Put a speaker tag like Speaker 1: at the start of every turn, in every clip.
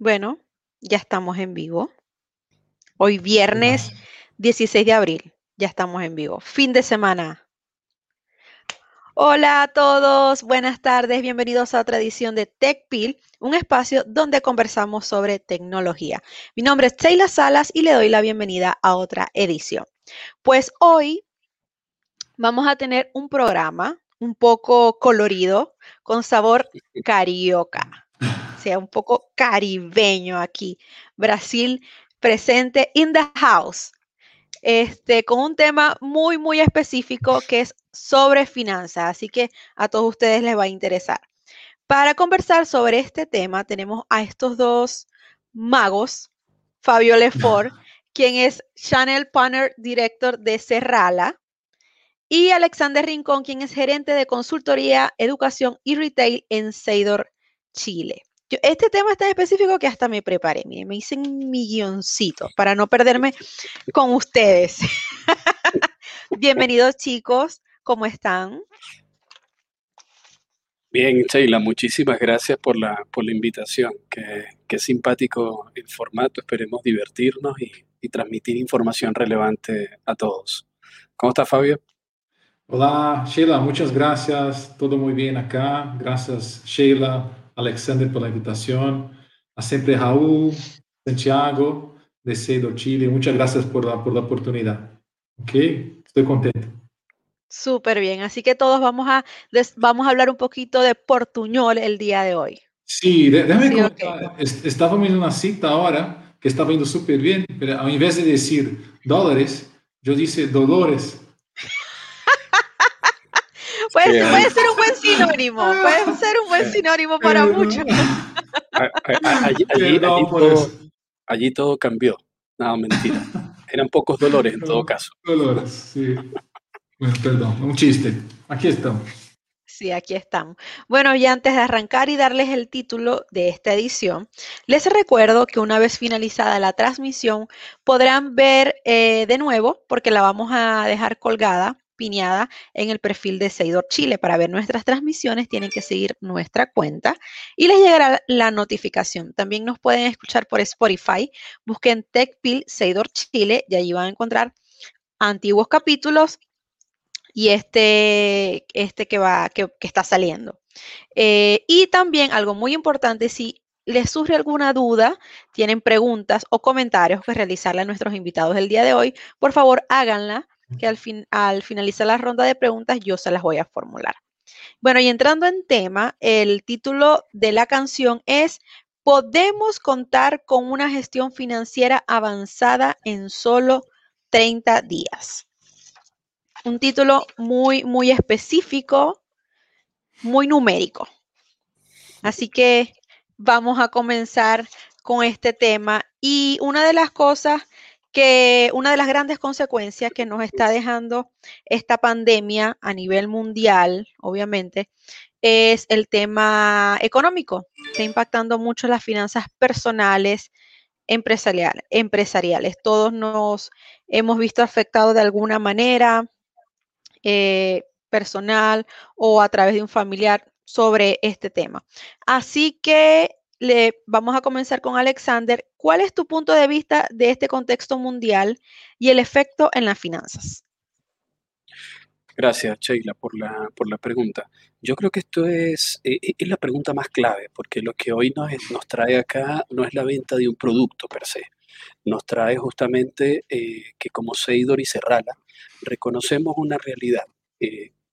Speaker 1: Bueno, ya estamos en vivo. Hoy viernes 16 de abril, ya estamos en vivo. Fin de semana. Hola a todos, buenas tardes, bienvenidos a otra edición de TechPil, un espacio donde conversamos sobre tecnología. Mi nombre es Sheila Salas y le doy la bienvenida a otra edición. Pues hoy vamos a tener un programa un poco colorido, con sabor carioca sea un poco caribeño aquí. Brasil presente in the house. Este, con un tema muy, muy específico que es sobre finanzas. Así que a todos ustedes les va a interesar. Para conversar sobre este tema, tenemos a estos dos magos, Fabio Lefort, quien es Channel Partner Director de Serrala, y Alexander Rincón, quien es gerente de consultoría, educación y retail en Seidor, Chile este tema es tan específico que hasta me preparé. Miren, me hice un milloncito para no perderme con ustedes. Bienvenidos, chicos. ¿Cómo están?
Speaker 2: Bien, Sheila, muchísimas gracias por la, por la invitación. Qué, qué simpático el formato. Esperemos divertirnos y, y transmitir información relevante a todos. ¿Cómo está, Fabio?
Speaker 3: Hola, Sheila, muchas gracias. Todo muy bien acá. Gracias, Sheila Alexander por la invitación, a siempre Raúl, Santiago, de Cedo Chile. Muchas gracias por la, por la oportunidad. Ok, estoy contento.
Speaker 1: Súper bien, así que todos vamos a, vamos a hablar un poquito de portuñol el día de hoy.
Speaker 3: Sí, déjame contar, estábamos en una cita ahora que estaba yendo súper bien, pero a invés de decir dólares, yo dice dolores.
Speaker 1: Puede, puede, ser un buen sinónimo, puede ser un buen sinónimo para muchos.
Speaker 2: Allí, todo, cambió. No, mentira. Eran pocos dolores en todo caso.
Speaker 3: Dolores, sí. Bueno, perdón, un chiste. Aquí estamos.
Speaker 1: Sí, aquí estamos. Bueno, y antes de arrancar y darles el título de esta edición, les recuerdo que una vez finalizada la transmisión podrán ver eh, de nuevo, porque la vamos a dejar colgada piñada en el perfil de Seidor Chile. Para ver nuestras transmisiones tienen que seguir nuestra cuenta y les llegará la notificación. También nos pueden escuchar por Spotify. Busquen TechPil Seidor Chile y allí van a encontrar antiguos capítulos y este, este que, va, que, está saliendo. Eh, y también algo muy importante, si les surge alguna duda, tienen preguntas o comentarios que realizarle a nuestros invitados el día de hoy, por favor háganla que al, fin, al finalizar la ronda de preguntas yo se las voy a formular. Bueno, y entrando en tema, el título de la canción es ¿Podemos contar con una gestión financiera avanzada en solo 30 días? Un título muy, muy específico, muy numérico. Así que vamos a comenzar con este tema. Y una de las cosas que una de las grandes consecuencias que nos está dejando esta pandemia a nivel mundial, obviamente, es el tema económico. Está impactando mucho las finanzas personales, empresariales. Todos nos hemos visto afectados de alguna manera, eh, personal o a través de un familiar sobre este tema. Así que le vamos a comenzar con Alexander. ¿Cuál es tu punto de vista de este contexto mundial y el efecto en las finanzas?
Speaker 2: Gracias, Sheila, por la, por la pregunta. Yo creo que esto es, eh, eh, es la pregunta más clave, porque lo que hoy nos, nos, trae acá no es la venta de un producto per se. Nos trae justamente eh, que como Seidor y Serrala reconocemos una realidad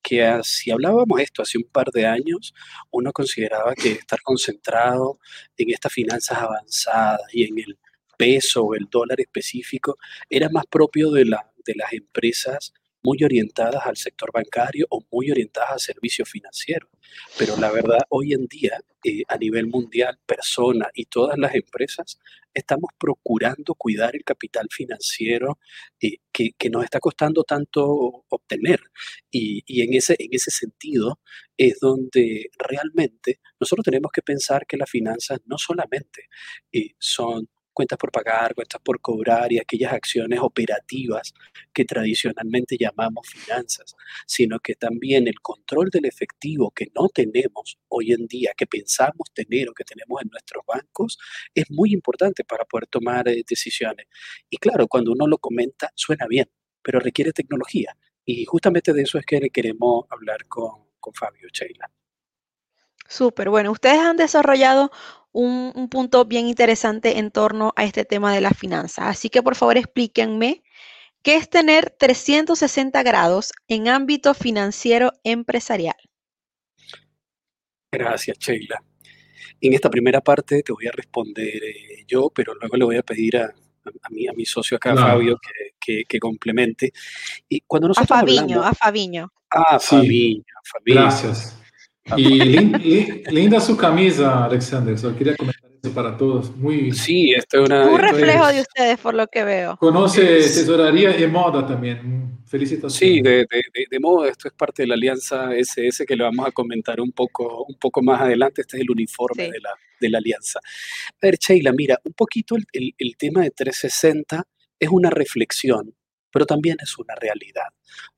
Speaker 2: que si hablábamos esto hace un par de años, uno consideraba que estar concentrado en estas finanzas avanzadas y en el peso o el dólar específico era más propio de, la, de las empresas muy orientadas al sector bancario o muy orientadas a servicios financieros. Pero la verdad, hoy en día, eh, a nivel mundial, personas y todas las empresas estamos procurando cuidar el capital financiero eh, que, que, nos está costando tanto obtener. Y, y, en, ese, en ese sentido es donde realmente nosotros tenemos que pensar que las finanzas no solamente eh, son cuentas por pagar, cuentas por cobrar y aquellas acciones operativas que tradicionalmente llamamos finanzas, sino que también el control del efectivo que no tenemos hoy en día, que pensamos tener o que tenemos en nuestros bancos, es muy importante para poder tomar eh, decisiones. Y claro, cuando uno lo comenta, suena bien, pero requiere tecnología. Y justamente de eso es que queremos hablar con, con Fabio Sheila.
Speaker 1: Súper, bueno, ustedes han desarrollado un, punto bien interesante en torno a este tema de las finanzas. Así que por favor explíquenme qué es tener 360 grados en ámbito financiero empresarial.
Speaker 2: Gracias, Sheila. En esta primera parte te voy a responder eh, yo, pero luego le voy a pedir a, mi, a mi socio acá, Fabio, que, complemente.
Speaker 1: Y cuando nosotros a Fabiño, a Fabiño.
Speaker 2: Ah, Fabiño, Fabiño.
Speaker 3: Gracias. Y linda su camisa, Alexander. Solo quería comentar eso para todos. Muy,
Speaker 2: sí, esto es una,
Speaker 1: un reflejo de ustedes, por lo que veo.
Speaker 3: Conoce tesorería y moda también. Felicitaciones.
Speaker 2: Sí, de, de, moda. Esto es parte de la alianza SS que le vamos a comentar un poco, un poco más adelante. Este es el uniforme de, la, de la alianza. A ver, Sheila, mira, un poquito el, el, el tema de 360 es una reflexión pero también es una realidad.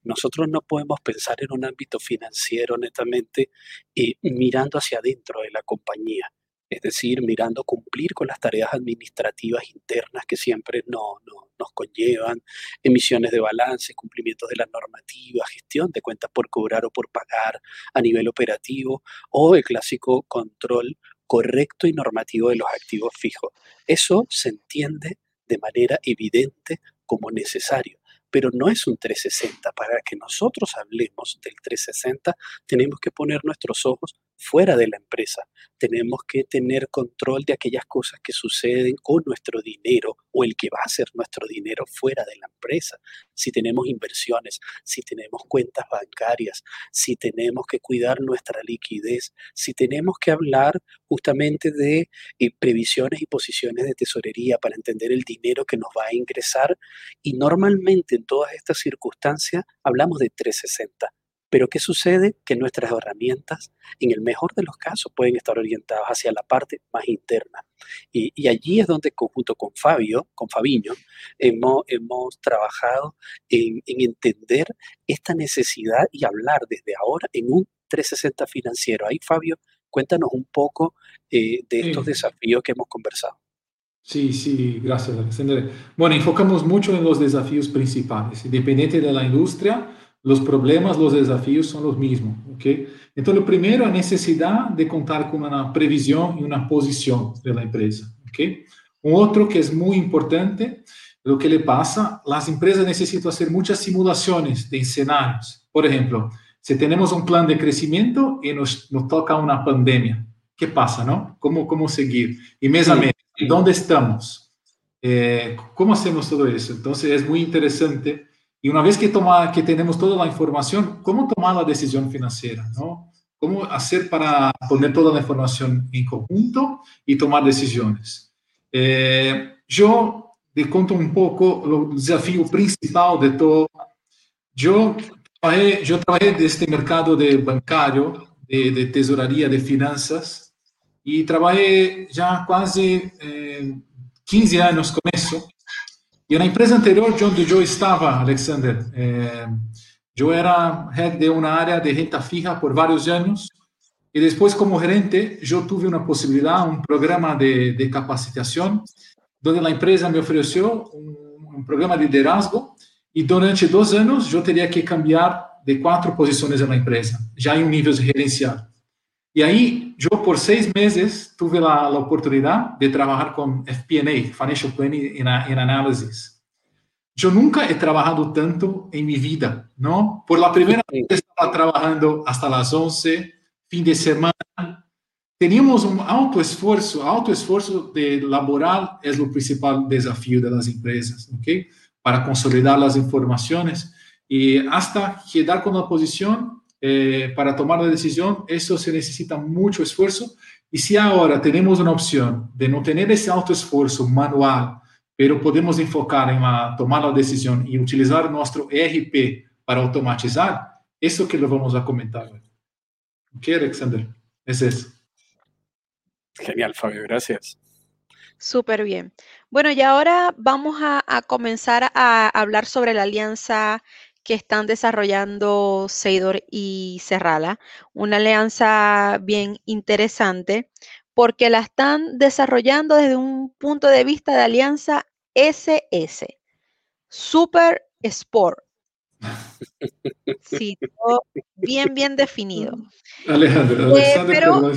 Speaker 2: Nosotros no podemos pensar en un ámbito financiero netamente eh, mirando hacia adentro de la compañía, es decir, mirando cumplir con las tareas administrativas internas que siempre no, nos conllevan, emisiones de balance, cumplimientos de la normativa, gestión de cuentas por cobrar o por pagar a nivel operativo, o el clásico control correcto y normativo de los activos fijos. Eso se entiende de manera evidente como necesario pero no es un 360. Para que nosotros hablemos del 360, tenemos que poner nuestros ojos fuera de la empresa. Tenemos que tener control de aquellas cosas que suceden con nuestro dinero o el que va a ser nuestro dinero fuera de la empresa. Si tenemos inversiones, si tenemos cuentas bancarias, si tenemos que cuidar nuestra liquidez, si tenemos que hablar justamente de eh, previsiones y posiciones de tesorería para entender el dinero que nos va a ingresar. Y normalmente en todas estas circunstancias hablamos de 360 pero ¿qué sucede? Que nuestras herramientas, en el mejor de los casos, pueden estar orientadas hacia la parte más interna. Y, allí es donde, junto con Fabio, con Fabiño, hemos, hemos trabajado en, entender esta necesidad y hablar desde ahora en un 360 financiero. Ahí, Fabio, cuéntanos un poco eh, de estos desafíos que hemos conversado.
Speaker 3: Sí, sí, gracias, Alexander. Bueno, enfocamos mucho en los desafíos principales, independiente de la industria los problemas, los desafíos son los mismos, ¿ok? Entonces, lo primero, la necesidad de contar con una previsión y una posición de la empresa, ¿ok? Un otro que es muy importante, lo que le pasa, las empresas necesitan hacer muchas simulaciones de escenarios. Por ejemplo, si tenemos un plan de crecimiento y nos, nos toca una pandemia, ¿qué pasa, no? ¿Cómo, cómo seguir? Y mes a mes, ¿dónde estamos? Eh, ¿Cómo hacemos todo eso? Entonces, es muy interesante y una vez que, toma, que tenemos toda la información, ¿cómo tomar la decisión financiera? ¿no? ¿Cómo hacer para poner toda la información en conjunto y tomar decisiones? Eh, yo te cuento un poco el desafío principal de todo. Yo trabajé, yo trabajé de este mercado de bancario, de, de tesorería, de finanzas, y trabajé ya casi eh, 15 años con eso. Y la empresa anterior donde yo estaba, Alexander, eh, yo era head de una área de renta fija por varios años y después como gerente yo tuve una posibilidad, un programa de, de capacitación donde la empresa me ofreció un, un, programa de liderazgo y durante dos años yo tenía que cambiar de cuatro posiciones en la empresa, ya en un nivel gerencial. Y ahí yo por seis meses tuve la, la oportunidad de trabajar con FP&A, Financial Planning and Analysis. Yo nunca he trabajado tanto en mi vida, ¿no? Por la primera vez estaba trabajando hasta las 11, fin de semana. Teníamos un alto esfuerzo, alto esfuerzo de laboral es lo principal desafío de las empresas, ¿ok? Para consolidar las informaciones y hasta quedar con la posición eh, para tomar la decisión, eso se necesita mucho esfuerzo. Y si ahora tenemos una opción de no tener ese alto esfuerzo manual, pero podemos enfocar en la, tomar la decisión y utilizar nuestro ERP para automatizar, eso que lo vamos a comentar. ¿Ok, Alexander? Es eso.
Speaker 2: Genial, Fabio, gracias.
Speaker 1: Súper bien. Bueno, y ahora vamos a, a comenzar a hablar sobre la alianza que están desarrollando Seidor y Serrala, una alianza bien interesante porque la están desarrollando desde un punto de vista de alianza SS, Super Sport. Sí, todo bien, bien definido.
Speaker 3: Alejandro,
Speaker 1: Eh, pero,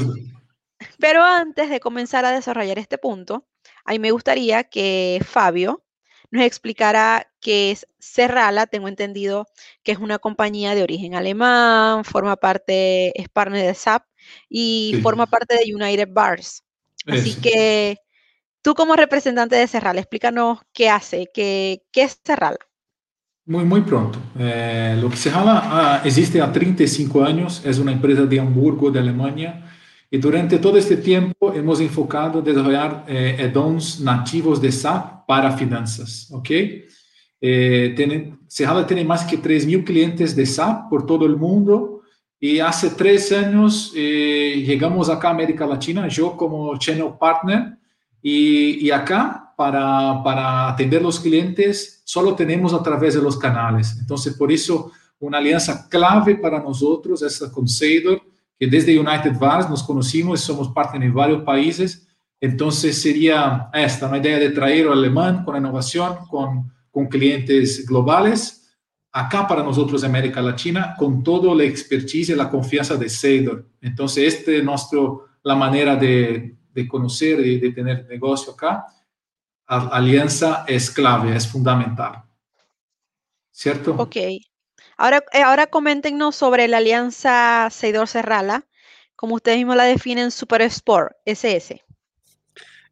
Speaker 1: pero antes de comenzar a desarrollar este punto, a mí me gustaría que Fabio nos explicara qué es Serrala. Tengo entendido que es una compañía de origen alemán, forma parte, es partner de SAP y
Speaker 3: Sí,
Speaker 1: forma parte de United Bars. Así
Speaker 3: eso.
Speaker 1: que tú como representante de Serrala, explícanos qué hace, qué, qué es Serrala.
Speaker 3: Muy, muy pronto. Eh, lo que se llama ah, existe há 35 años, es una empresa de Hamburgo, de Alemania, y durante todo este tiempo hemos enfocado en desarrollar eh, add-ons nativos de SAP para finanzas, ¿ok? Eh, tiene, Serrala tiene más que 3.000 clientes de SAP por todo el mundo y hace tres años eh, llegamos acá a América Latina, yo como channel partner, y, y acá para, para atender los clientes solo tenemos a través de los canales. Entonces, por eso, una alianza clave para nosotros es con Seidor, que desde United Vars nos conocimos somos partner en varios países. Entonces, sería esta, una idea de traer al alemán con innovación, con, con clientes globales, acá para nosotros América Latina, con toda la expertise y la confianza de Seidor. Entonces, esta es nuestro, la manera de, de conocer y de tener negocio acá. Alianza es clave, es fundamental. ¿Cierto?
Speaker 1: Ok. Ahora, eh, ahora coméntenos sobre la alianza Seidor-Serrala, como ustedes mismos la definen, Super Sport, SS.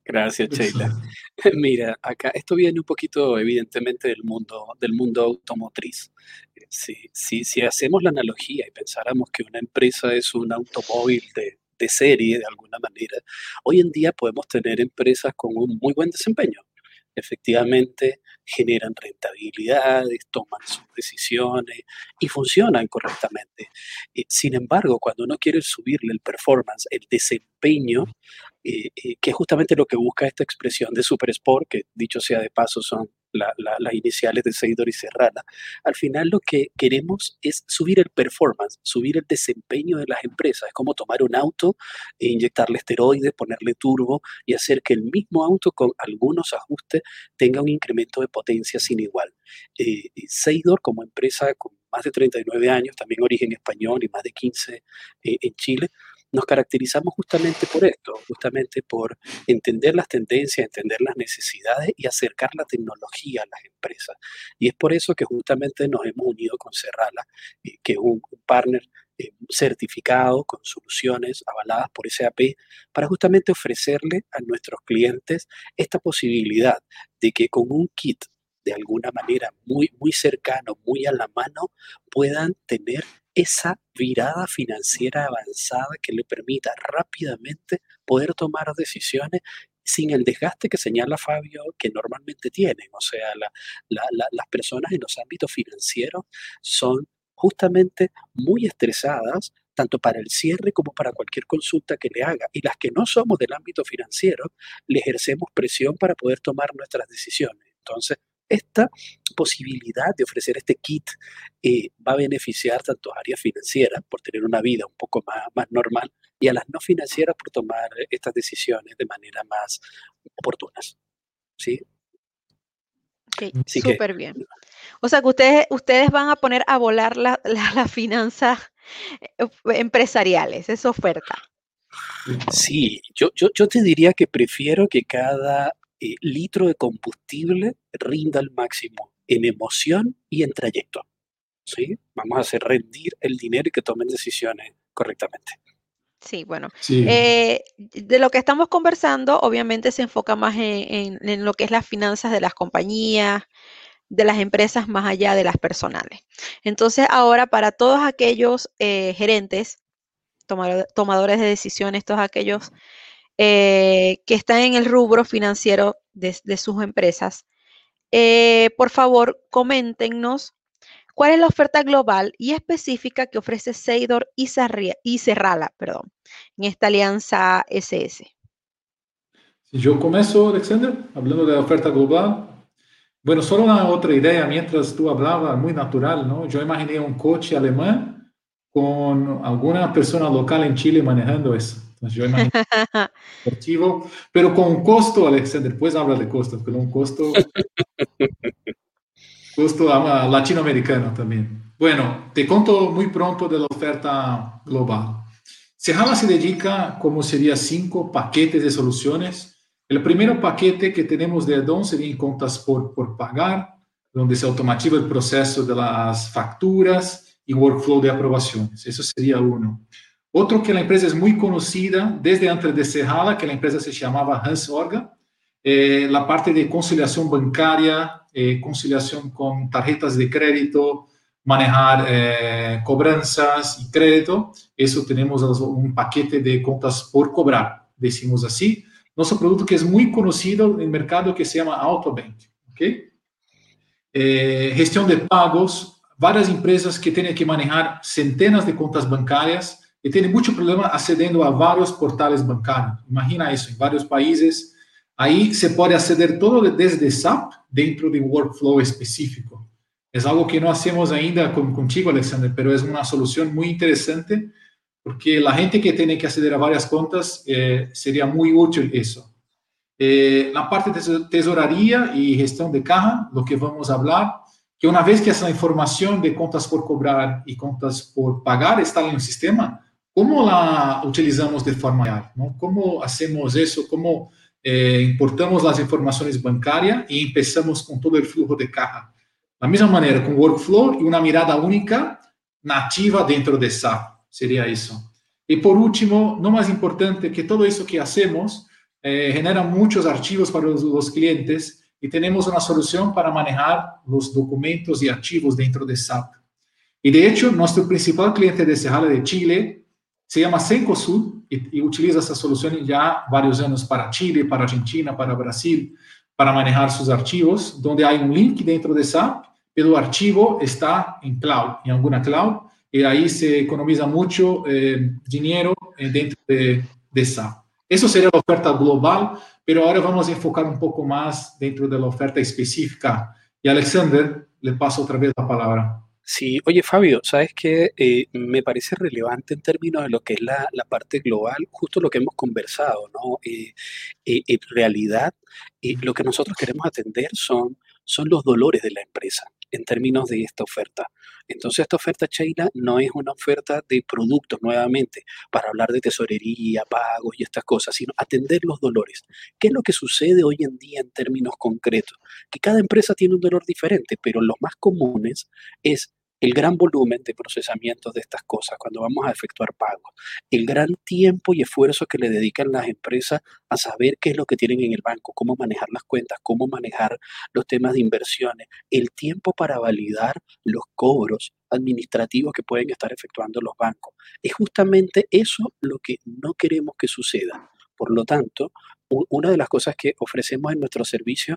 Speaker 2: Gracias, Sheila. Mira, acá esto viene un poquito evidentemente del mundo, del mundo automotriz. Eh, Si, si, si hacemos la analogía y pensáramos que una empresa es un automóvil de, de serie de alguna manera, hoy en día podemos tener empresas con un muy buen desempeño. Efectivamente, generan rentabilidades, toman sus decisiones y funcionan correctamente. Eh, sin embargo, cuando uno quiere subirle el performance, el desempeño, eh, eh, que es justamente lo que busca esta expresión de Super Sport, que dicho sea de paso son la- la- las iniciales de Seidor y Serrana, al final lo que queremos es subir el performance, subir el desempeño de las empresas. Es como tomar un auto e inyectarle esteroides, ponerle turbo y hacer que el mismo auto con algunos ajustes tenga un incremento de potencia sin igual. Eh, y Seidor como empresa con más de 39 años, también origen español y más de 15 eh, en Chile, nos caracterizamos justamente por esto, justamente por entender las tendencias, entender las necesidades y acercar la tecnología a las empresas. Y es por eso que justamente nos hemos unido con Serrala, eh, que es un, partner eh, certificado con soluciones avaladas por SAP, para justamente ofrecerle a nuestros clientes esta posibilidad de que con un kit de alguna manera muy, muy cercano, muy a la mano, puedan tener esa virada financiera avanzada que le permita rápidamente poder tomar decisiones sin el desgaste que señala Fabio que normalmente tienen. O sea, la- la- la- las personas en los ámbitos financieros son justamente muy estresadas tanto para el cierre como para cualquier consulta que le haga. Y las que no somos del ámbito financiero, le ejercemos presión para poder tomar nuestras decisiones. Entonces, esta posibilidad de ofrecer este kit eh, va a beneficiar tanto a áreas financieras por tener una vida un poco más, más normal y a las no financieras por tomar estas decisiones de manera más oportunas. ¿sí?
Speaker 1: Ok,
Speaker 2: Así que
Speaker 1: súper bien. O sea que ustedes, ustedes van a poner a volar la- la- las finanzas eh, empresariales, esa oferta.
Speaker 2: sí, yo, yo, yo te diría que prefiero que cada eh, litro de combustible rinda al máximo en emoción y en trayecto. ¿sí? Vamos a hacer rendir el dinero y que tomen decisiones correctamente.
Speaker 1: Sí, bueno.
Speaker 3: Sí,
Speaker 1: eh, de lo que estamos conversando, obviamente se enfoca más en, en- en lo que es las finanzas de las compañías, de las empresas, más allá de las personales. Entonces, ahora para todos aquellos eh, gerentes, tomado- tomadores de decisiones, todos aquellos eh, que están en el rubro financiero de, sus empresas, eh, por favor, coméntenos cuál es la oferta global y específica que ofrece Seidor y, Sarria- y Serrala, perdón, en esta alianza SS.
Speaker 3: Yo comienzo, Alexander, hablando de la oferta global. Bueno, solo una otra idea, mientras tú hablabas, muy natural, ¿no? Yo imaginé un coche alemán con alguna persona local en Chile manejando eso. Entonces yo imaginé deportivo, pero con un costo, Alexander, pues habla de costo, con un costo, costo latinoamericano también. Bueno, te conto muy pronto de la oferta global. Sejala se dedica, como sería, cinco paquetes de soluciones. El primer paquete que tenemos de Adon sería en contas por, por pagar, donde se automatiza el proceso de las facturas y workflow de aprobaciones. Eso sería uno. Otro que la empresa es muy conocida desde antes de Sejala, que la empresa se llamaba Hans Orga, eh, la parte de conciliación bancaria, eh, conciliación con tarjetas de crédito, manejar eh, cobranzas y crédito. Eso tenemos un paquete de contas por cobrar, decimos así. Nuestro producto que es muy conocido en el mercado que se llama AutoBank. ¿okay? Eh, gestión de pagos, varias empresas que tienen que manejar centenas de cuentas bancarias y tienen mucho problema accediendo a varios portales bancarios. Imagina eso, en varios países. Ahí se puede acceder todo desde SAP dentro de un workflow específico. Es algo que no hacemos ainda con, contigo, Alexander, pero es una solución muy interesante porque la gente que tiene que acceder a varias cuentas eh, sería muy útil eso. Eh, la parte de tesorería y gestión de caja, lo que vamos a hablar, que una vez que esa información de cuentas por cobrar y cuentas por pagar está el sistema, ¿cómo la utilizamos de forma real? ¿no? ¿Cómo hacemos eso? ¿Cómo eh, importamos las informaciones bancarias y empezamos con todo el flujo de caja? La misma manera, con workflow y una mirada única nativa dentro de SAP, sería eso. Y por último, no más importante que todo eso que hacemos eh, genera muchos archivos para los, clientes y tenemos una solución para manejar los documentos y archivos dentro de SAP. Y de hecho, nuestro principal cliente de Sejala de Chile se llama Cencosud y, y utiliza esa solución ya varios años para Chile, para Argentina, para Brasil, para manejar sus archivos, donde hay un link dentro de SAP pero el archivo está en cloud, en alguna cloud, y ahí se economiza mucho eh, dinero eh, dentro de, de SAP. Eso sería la oferta global, pero ahora vamos a enfocar un poco más dentro de la oferta específica. Y Alexander, le paso otra vez la palabra.
Speaker 2: Sí, oye Fabio, sabes que eh, me parece relevante en términos de lo que es la, la parte global, justo lo que hemos conversado, ¿no? en realidad, lo que nosotros queremos atender son, son los dolores de la empresa en términos de esta oferta. Entonces, esta oferta, Sheila, no es una oferta de productos nuevamente para hablar de tesorería, pagos y estas cosas, sino atender los dolores. ¿Qué es lo que sucede hoy en día en términos concretos? Que cada empresa tiene un dolor diferente, pero los más comunes es el gran volumen de procesamiento de estas cosas cuando vamos a efectuar pagos, el gran tiempo y esfuerzo que le dedican las empresas a saber qué es lo que tienen en el banco, cómo manejar las cuentas, cómo manejar los temas de inversiones, el tiempo para validar los cobros administrativos que pueden estar efectuando los bancos. Es justamente eso lo que no queremos que suceda. Por lo tanto, una de las cosas que ofrecemos en nuestro servicio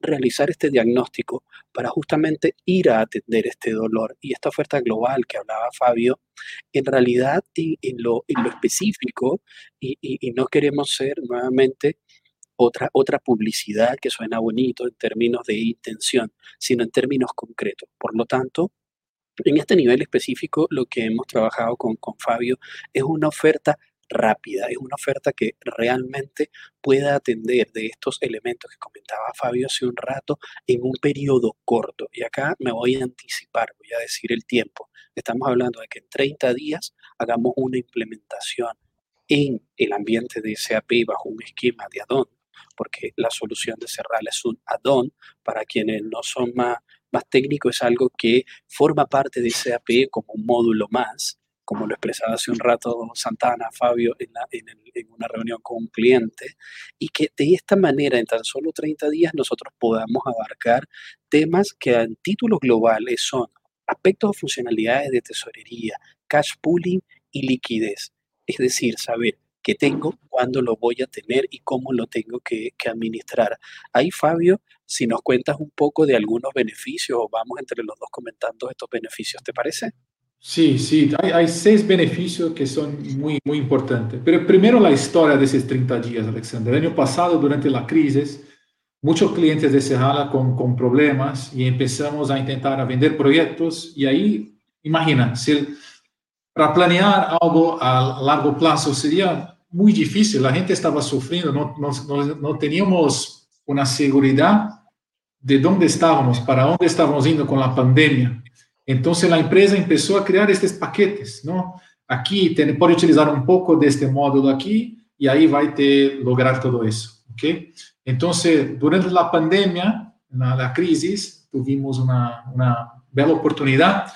Speaker 2: realizar este diagnóstico para justamente ir a atender este dolor. Y esta oferta global que hablaba Fabio, en realidad en, lo, específico, y, no queremos ser nuevamente otra, otra publicidad que suena bonito en términos de intención, sino en términos concretos. Por lo tanto, en este nivel específico, lo que hemos trabajado con, con Fabio es una oferta rápida, es una oferta que realmente pueda atender de estos elementos que comentaba Fabio hace un rato en un periodo corto. Y acá me voy a anticipar, voy a decir el tiempo. Estamos hablando de que en 30 días hagamos una implementación en el ambiente de SAP bajo un esquema de add-on, porque la solución de Serral es un add-on para quienes no son más, más técnicos, es algo que forma parte de SAP como un módulo más como lo expresaba hace un rato Santana, Fabio, en, una reunión con un cliente, y que de esta manera, en tan solo 30 días, nosotros podamos abarcar temas que en títulos globales son aspectos o funcionalidades de tesorería, cash pooling y liquidez. Es decir, saber qué tengo, cuándo lo voy a tener y cómo lo tengo que, que, administrar. Ahí, Fabio, si nos cuentas un poco de algunos beneficios o vamos entre los dos comentando estos beneficios, ¿te parece?
Speaker 3: Sí, sí, hay, hay, seis beneficios que son muy, muy importantes. Pero primero la historia de esos 30 días, Alexander. El año pasado, durante la crisis, muchos clientes de Serrala con, con problemas y empezamos a intentar a vender proyectos y ahí, imagina, si para planear algo a largo plazo sería muy difícil, la gente estaba sufriendo, no, no, no, no teníamos una seguridad de dónde estábamos, para dónde estábamos yendo con la pandemia. Entonces la empresa empezó a crear estos paquetes, ¿no? Aquí te, puede utilizar un poco de este módulo aquí y ahí va a lograr todo eso, ¿ok? Entonces, durante la pandemia, la, la crisis, tuvimos una, una, bella oportunidad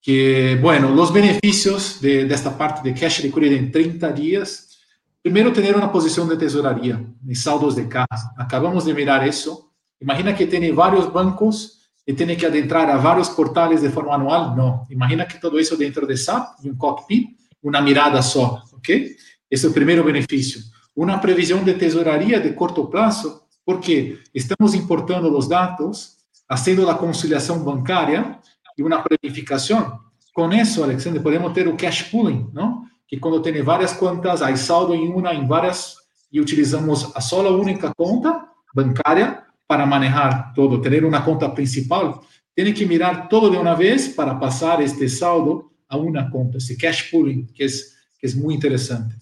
Speaker 3: que, bueno, los beneficios de, de esta parte de cash liquidity en 30 días, primero tener una posición de tesorería, de saldos de casa. Acabamos de mirar eso Imagina que tiene varios bancos y tiene que adentrar a varios portales de forma anual. No. Imagina que todo eso dentro de SAP, un cockpit, una mirada só. ¿Ok? Ese es el primer beneficio. Una previsión de tesorería de corto plazo, porque estamos importando los datos, haciendo la conciliación bancaria y una planificación. Con eso, Alexander, podemos tener el cash pooling, ¿no? Que cuando tiene varias cuentas, hay saldo en una, en varias, y utilizamos a sola única conta bancaria para manejar todo, tener una cuenta principal, tiene que mirar todo de una vez para pasar este saldo a una cuenta, ese cash pooling, que es, que interesante.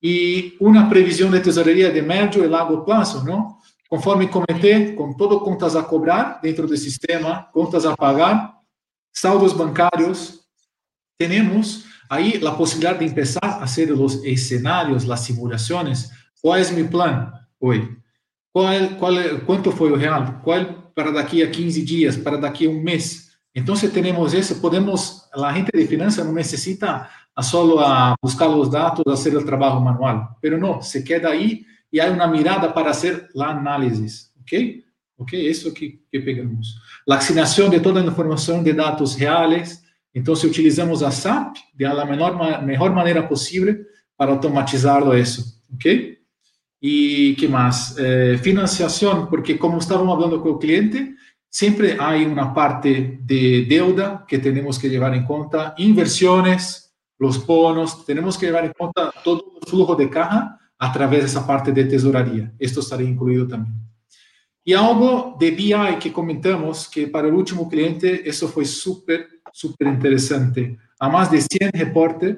Speaker 3: Y una previsión de tesorería de medio y largo plazo, ¿no? Conforme comenté, con todo contas a cobrar dentro del sistema, contas a pagar, saldos bancarios, tenemos ahí la posibilidad de empezar a hacer los escenarios, las simulaciones. ¿Cuál es mi plan hoy? ¿Cuál, cuál, ¿Cuánto fue el real? ¿Cuál para daqui a 15 días? ¿Para daqui a un mes? Entonces tenemos eso, podemos, la gente de finanzas no necesita a solo a buscar los datos, hacer el trabajo manual, pero no, se queda ahí y hay una mirada para hacer la análisis, ¿ok? ¿Ok? Eso que, que pegamos. La asignación de toda la información de datos reales, entonces utilizamos a SAP de la menor, mejor manera posible para automatizarlo eso, ¿ok? ¿Y qué más? Eh, financiación, porque como estábamos hablando con el cliente, siempre hay una parte de deuda que tenemos que llevar en cuenta, inversiones, los bonos, tenemos que llevar en cuenta todo el flujo de caja a través de esa parte de tesorería. Esto estaría incluido también. Y algo de BI que comentamos, que para el último cliente eso fue súper, súper interesante. A más de 100 reportes,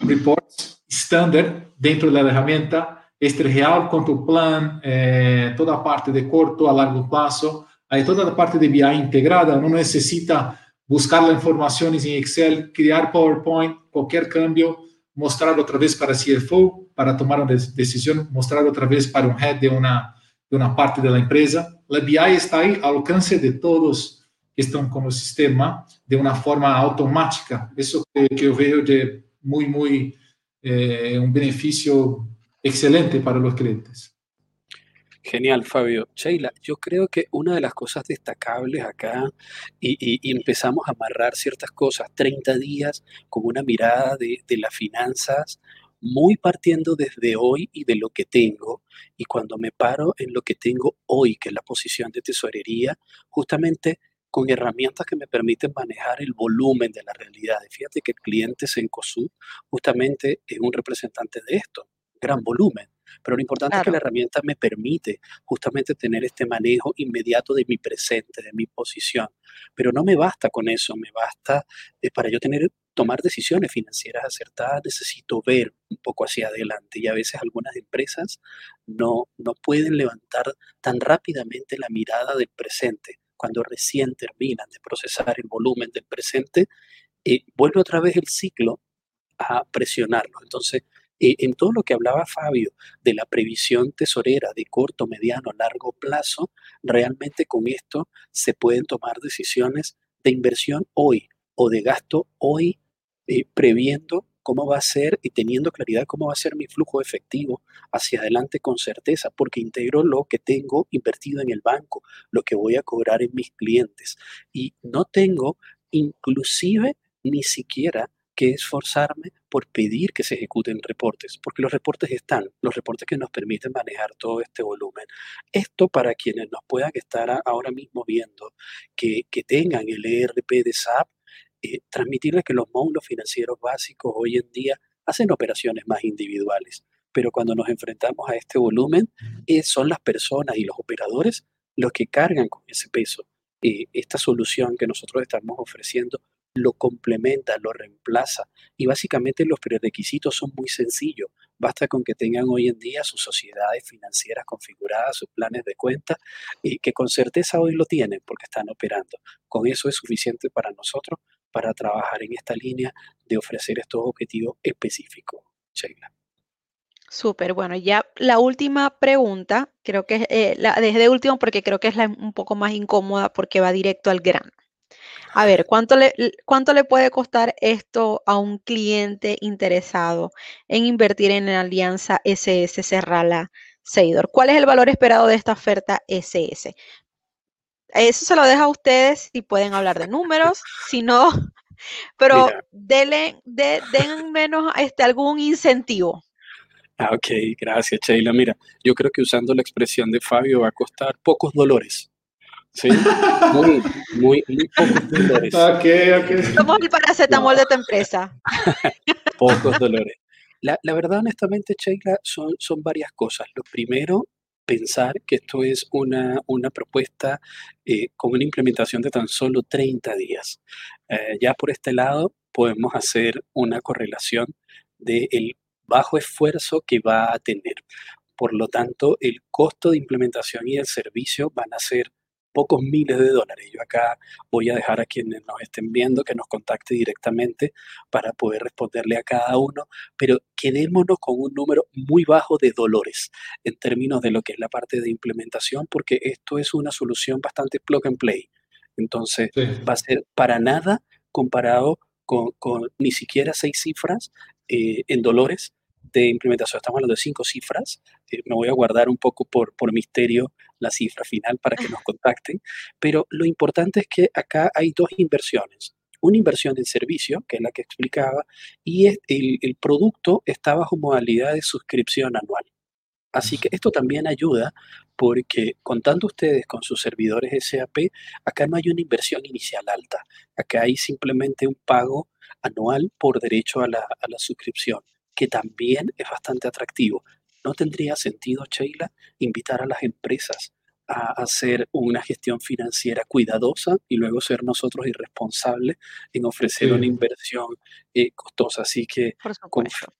Speaker 3: reports estándar dentro de la herramienta, este real quanto plan, eh, toda a parte de corto a largo plazo, aí toda a parte de BI integrada, não necessita buscar as informações em Excel, criar PowerPoint, qualquer câmbio, mostrar outra vez para CFO, para tomar uma decisão, mostrar outra vez para um head de uma, de uma parte da empresa. A BI está aí ao alcance de todos que estão com o sistema de uma forma automática. Isso que, eu vejo de muito, muito, eh, um benefício excelente para los clientes.
Speaker 2: Genial, Fabio. Sheila, yo creo que una de las cosas destacables acá, y, empezamos a amarrar ciertas cosas, 30 días con una mirada de, de las finanzas, muy partiendo desde hoy y de lo que tengo, y cuando me paro en lo que tengo hoy, que es la posición de tesorería, justamente con herramientas que me permiten manejar el volumen de la realidad. Fíjate que el cliente Sencosud justamente es un representante de esto gran volumen. Pero lo importante es que la herramienta me permite justamente tener este manejo inmediato de mi presente, de mi posición. Pero no me basta con eso, me basta eh, para yo tener tomar decisiones financieras acertadas, necesito ver un poco hacia adelante y a veces algunas empresas no, no pueden levantar tan rápidamente la mirada del presente. Cuando recién terminan de procesar el volumen del presente, eh, vuelve otra vez el ciclo a presionarlo. Entonces, eh, en todo lo que hablaba Fabio de la previsión tesorera de corto, mediano, largo plazo, realmente con esto se pueden tomar decisiones de inversión hoy o de gasto hoy, eh, previendo cómo va a ser y teniendo claridad cómo va a ser mi flujo efectivo hacia adelante con certeza, porque integro lo que tengo invertido en el banco, lo que voy a cobrar en mis clientes. Y no tengo inclusive ni siquiera que esforzarme por pedir que se ejecuten reportes, porque los reportes están, los reportes que nos permiten manejar todo este volumen. Esto para quienes nos puedan estar ahora mismo viendo, que, que tengan el ERP de SAP, eh, transmitirles que los módulos financieros básicos hoy en día hacen operaciones más individuales, pero cuando nos enfrentamos a este volumen, eh, son las personas y los operadores los que cargan con ese peso. Eh, esta solución que nosotros estamos ofreciendo lo complementa, lo reemplaza y básicamente los prerequisitos son muy sencillos. Basta con que tengan hoy en día sus sociedades financieras configuradas, sus planes de cuenta, y que con certeza hoy lo tienen porque están operando. Con eso es suficiente para nosotros para trabajar en esta línea de ofrecer estos objetivos específicos. Sheila.
Speaker 1: Súper, bueno, ya la última pregunta, creo que eh, la desde último porque creo que es la un poco más incómoda porque va directo al grano. A ver, ¿cuánto le, ¿cuánto le puede costar esto a un cliente interesado en invertir en la alianza SS Serrala Seidor? ¿Cuál es el valor esperado de esta oferta SS? Eso se lo deja a ustedes si pueden hablar de números, si no, pero denle, den menos este, algún incentivo.
Speaker 2: Ah, ok, gracias, Sheila. Mira, yo creo que usando la expresión de Fabio va a costar pocos dolores. Sí, muy, muy, muy pocos dolores.
Speaker 3: Ok, ok.
Speaker 1: Somos el paracetamol de tu empresa.
Speaker 2: pocos dolores. La, la, verdad, honestamente, Sheila, son, son varias cosas. Lo primero, pensar que esto es una, una propuesta eh, con una implementación de tan solo 30 días. Eh, ya por este lado, podemos hacer una correlación del bajo esfuerzo que va a tener. Por lo tanto, el costo de implementación y el servicio van a ser pocos miles de dólares. Yo acá voy a dejar a quienes nos estén viendo que nos contacte directamente para poder responderle a cada uno, pero quedémonos con un número muy bajo de dolores en términos de lo que es la parte de implementación, porque esto es una solución bastante plug and play. Entonces, va a ser para nada comparado con, ni siquiera seis cifras eh, en dolores de implementación. Estamos hablando de cinco cifras. Eh, me voy a guardar un poco por, por misterio la cifra final para que nos contacten. Pero lo importante es que acá hay dos inversiones. Una inversión en servicio, que es la que explicaba, y el, el producto está bajo modalidad de suscripción anual. Así que esto también ayuda porque contando ustedes con sus servidores SAP, acá no hay una inversión inicial alta, acá hay simplemente un pago anual por derecho a la, a la suscripción que también es bastante atractivo. ¿No tendría sentido, Sheila, invitar a las empresas a hacer una gestión financiera cuidadosa y luego ser nosotros irresponsables en ofrecer una inversión eh, costosa? Así que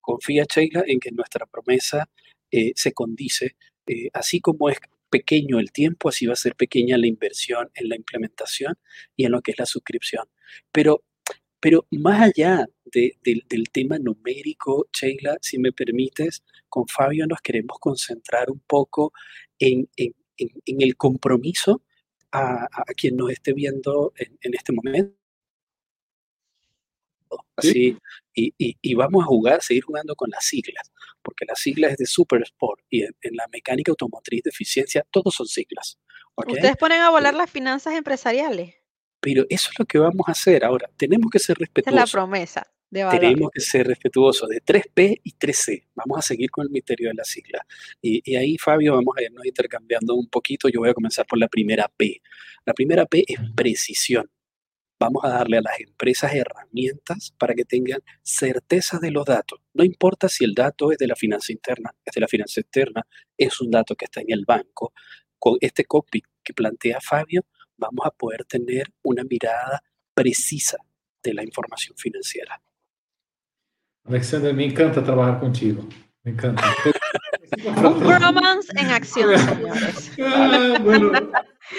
Speaker 2: confía, Sheila, en que nuestra promesa eh, se condice, eh, así como es pequeño el tiempo, así va a ser pequeña la inversión en la implementación y en lo que es la suscripción. Pero pero más allá del tema numérico, Sheila, si me permites, con Fabio nos queremos concentrar un poco en, el compromiso a, quien nos esté viendo en, este momento. Así, y, vamos a jugar, seguir jugando con las siglas, porque las siglas es de Super Sport y en, la mecánica automotriz de eficiencia, todos son siglas.
Speaker 1: Ustedes ponen a volar las finanzas empresariales.
Speaker 2: Pero eso es lo que vamos a hacer ahora. Tenemos que ser respetuosos.
Speaker 1: es la promesa. De
Speaker 2: Tenemos que ser respetuosos de 3P y 3C. Vamos a seguir con el misterio de la sigla. Y, ahí, Fabio, vamos a irnos intercambiando un poquito. Yo voy a comenzar por la primera P. La primera P es precisión. Vamos a darle a las empresas herramientas para que tengan certeza de los datos. No importa si el dato es de la finanza interna, es de la finanza externa, es un dato que está en el banco. Con este copy que plantea Fabio, vamos a poder tener una mirada precisa de la información financiera.
Speaker 3: Alexander, me encanta trabajar contigo. Me encanta.
Speaker 1: Un bromance en acción, señores. Ah,
Speaker 2: bueno,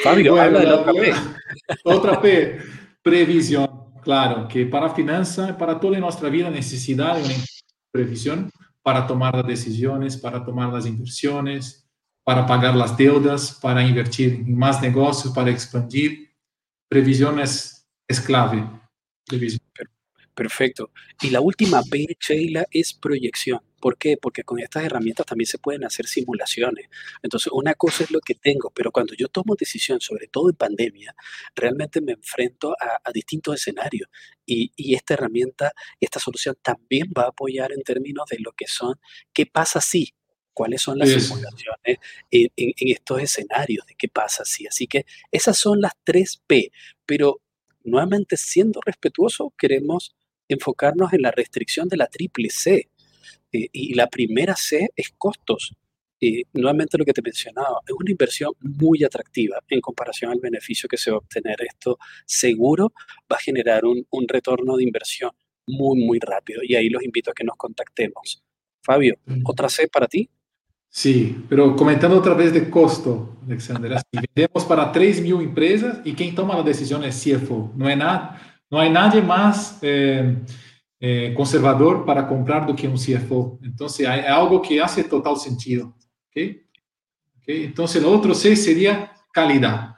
Speaker 2: Fabio, habla de la otra P.
Speaker 3: Otra P, previsión. Claro, que para finanza, para toda nuestra vida, necesidad de una previsión para tomar las decisiones, para tomar las inversiones, para pagar las deudas, para invertir en más negocios, para expandir. Previsión es, clave.
Speaker 2: Perfecto. Y la última P, Sheila, es proyección. ¿Por qué? Porque con estas herramientas también se pueden hacer simulaciones. Entonces, una cosa es lo que tengo, pero cuando yo tomo decisión, sobre todo en pandemia, realmente me enfrento a, distintos escenarios. Y, y, esta herramienta, esta solución también va a apoyar en términos de lo que son, ¿qué pasa si? Cuáles son las simulaciones en, estos escenarios, de qué pasa así. Así que esas son las tres P, pero nuevamente siendo respetuoso, queremos enfocarnos en la restricción de la triple C. Eh, y la primera C es costos. Y nuevamente lo que te mencionaba, es una inversión muy atractiva en comparación al beneficio que se va a obtener. Esto seguro va a generar un, un retorno de inversión muy, muy rápido. Y ahí los invito a que nos contactemos. Fabio, ¿otra C para ti?
Speaker 3: Sí, pero comentando otra vez de costo, Alexander, así, vendemos para 3 mil empresas y quien toma la decisión es CFO. No hay, nada, no hay nadie más eh, eh, conservador para comprar do que un CFO. Entonces, hay algo que hace total sentido. ¿okay? ¿Okay? Entonces, lo otro C sería calidad,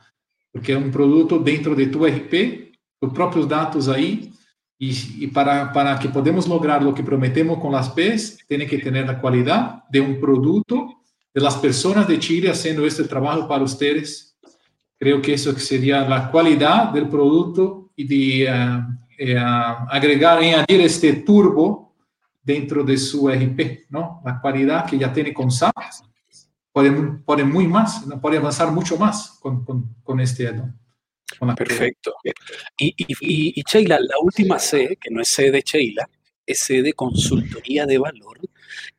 Speaker 3: porque es un producto dentro de tu RP, los propios datos ahí, y, y, para, para que podamos lograr lo que prometemos con las PES, tiene que tener la calidad de un producto, de las personas de Chile haciendo este trabajo para ustedes. Creo que eso sería la calidad del producto y de uh, uh, agregar, añadir este turbo dentro de su RP, ¿no? La calidad que ya tiene con SAP puede, puede muy más, puede avanzar mucho más con, con, con este add
Speaker 2: Perfecto. Y, y, y, Sheila, la última C, que no es C de Sheila, es C de consultoría de valor,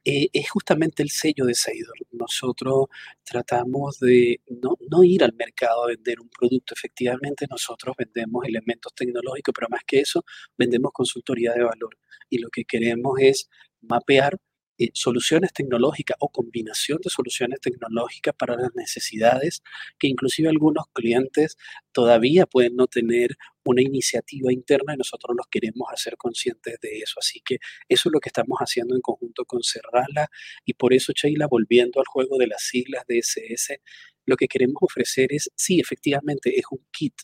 Speaker 2: eh, es justamente el sello de Seidor. Nosotros tratamos de no, no, ir al mercado a vender un producto, efectivamente nosotros vendemos elementos tecnológicos, pero más que eso, vendemos consultoría de valor. Y lo que queremos es mapear eh, soluciones tecnológicas o combinación de soluciones tecnológicas para las necesidades que inclusive algunos clientes todavía pueden no tener una iniciativa interna y nosotros los queremos hacer conscientes de eso. Así que eso es lo que estamos haciendo en conjunto con Cerrala y por eso, Sheila, volviendo al juego de las siglas de lo que queremos ofrecer es, sí, efectivamente, es un kit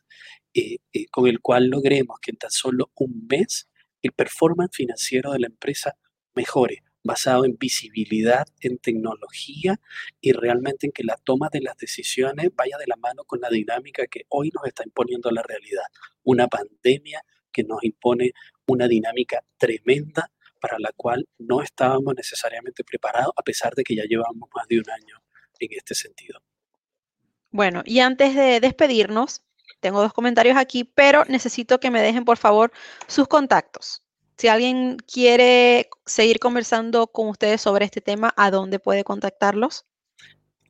Speaker 2: eh, eh, con el cual logremos que en tan solo un mes el performance financiero de la empresa mejore basado en visibilidad, en tecnología y realmente en que la toma de las decisiones vaya de la mano con la dinámica que hoy nos está imponiendo la realidad. Una pandemia que nos impone una dinámica tremenda para la cual no estábamos necesariamente preparados, a pesar de que ya llevamos más de un año en este sentido.
Speaker 1: Bueno, y antes de despedirnos, tengo dos comentarios aquí, pero necesito que me dejen, por favor, sus contactos. Si alguien quiere seguir conversando con ustedes sobre este tema, ¿a dónde puede contactarlos?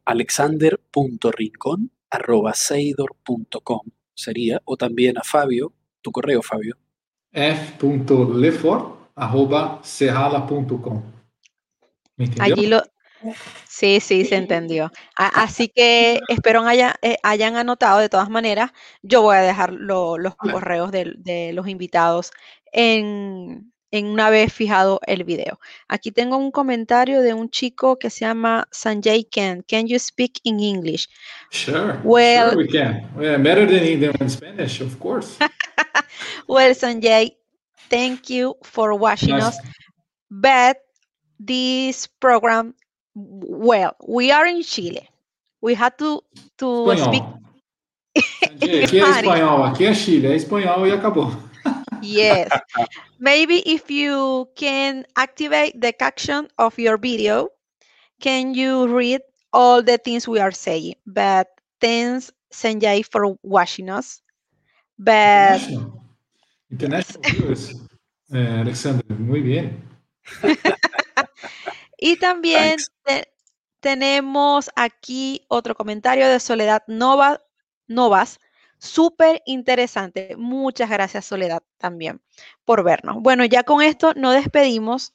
Speaker 2: alexander.rincón.com sería, o también a Fabio, tu correo, Fabio.
Speaker 3: f.lefort.com.
Speaker 1: Allí lo, Sí, sí, se entendió. Así que espero haya, eh, hayan anotado de todas maneras. Yo voy a dejar los correos de, de, los invitados en, en una vez fijado el video. Aquí tengo un comentario de un chico que se llama Sanjay Ken. Can you speak in English?
Speaker 3: Sure. Well, sure we can. Well, better than, in Spanish, of course.
Speaker 1: well, Sanjay, thank you for watching nice. us. But this program, well, we are in Chile. We had to, to
Speaker 3: speak. Sanjay, aqui é espanhol, aqui é Chile, é espanhol e acabou.
Speaker 1: Yes. Maybe if you can activate the caption of your video, can you read all the things we are saying? But thanks, Sanjay, for watching us. But
Speaker 3: International, International viewers, eh, Alexander, muy bien.
Speaker 1: y también te, tenemos aquí otro comentario de Soledad Nova, Novas Súper interesante. Muchas gracias, Soledad, también por vernos. Bueno, ya con esto nos despedimos.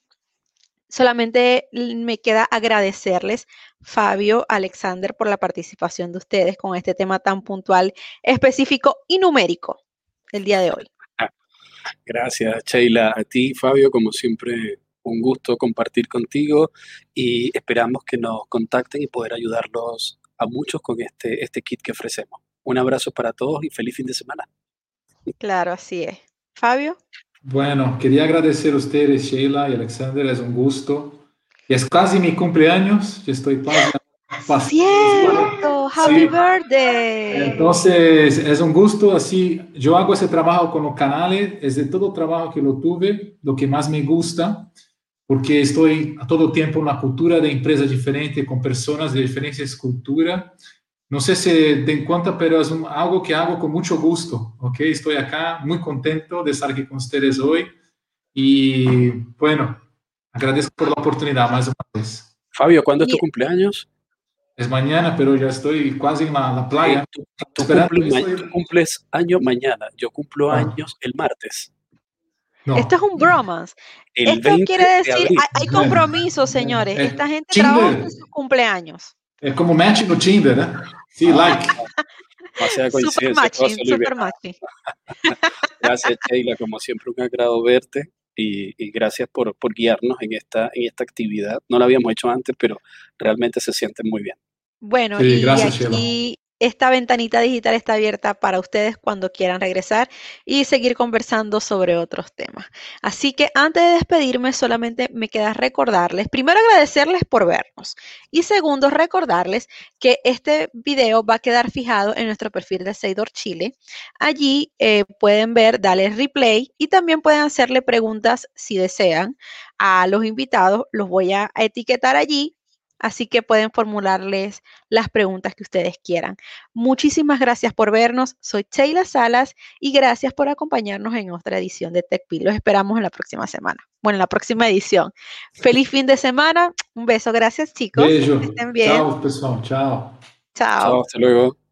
Speaker 1: Solamente me queda agradecerles, Fabio, Alexander, por la participación de ustedes con este tema tan puntual, específico y numérico el día de hoy.
Speaker 2: Gracias, Sheila. A ti, Fabio, como siempre, un gusto compartir contigo y esperamos que nos contacten y poder ayudarlos a muchos con este, este kit que ofrecemos. Un abrazo para todos y feliz fin de semana.
Speaker 1: Claro, así es. Fabio.
Speaker 3: Bueno, quería agradecer a ustedes, Sheila y Alexander, es un gusto. Y es casi mi cumpleaños, yo estoy
Speaker 1: pasando. Cierto, happy birthday.
Speaker 3: Entonces, es un gusto, así, yo hago ese trabajo con los canales, es de todo trabajo que lo tuve, lo que más me gusta, porque estoy a todo tiempo en una cultura de empresa diferente, con personas de diferentes culturas, no sé si te en cuenta, pero es algo que hago con mucho gusto, ¿ok? Estoy acá muy contento de estar aquí con ustedes hoy y bueno, agradezco por la oportunidad más una vez.
Speaker 2: Fabio, ¿cuándo es tu cumpleaños?
Speaker 3: Es mañana, pero ya estoy casi en la, playa.
Speaker 2: Tú, cumples año mañana, yo cumplo ah. años el martes.
Speaker 1: Esto es un bromance. Esto quiere decir, hay, compromiso, señores. Esta gente trabaja en sus cumpleaños.
Speaker 3: Es como matching o Tinder, ¿eh? Sí, like.
Speaker 2: super matching, super matching. gracias, Sheila. Como siempre, un agrado verte y, gracias por, por, guiarnos en esta, en esta actividad. No la habíamos hecho antes, pero realmente se siente muy bien.
Speaker 1: Bueno, y gracias, aquí esta ventanita digital está abierta para ustedes cuando quieran regresar y seguir conversando sobre otros temas. Así que antes de despedirme, solamente me queda recordarles, primero agradecerles por vernos y segundo recordarles que este video va a quedar fijado en nuestro perfil de Seidor Chile. Allí eh, pueden ver, darle replay y también pueden hacerle preguntas si desean a los invitados. Los voy a etiquetar allí así que pueden formularles las preguntas que ustedes quieran. Muchísimas gracias por vernos. Soy Sheila Salas y gracias por acompañarnos en otra edición de TechPil. Los esperamos en la próxima semana. Bueno, en la próxima edición. Feliz fin de semana. Un beso. Gracias, chicos.
Speaker 3: Beijo. estén bien. Chao, pessoal. Chao.
Speaker 1: Chao.
Speaker 2: Hasta luego.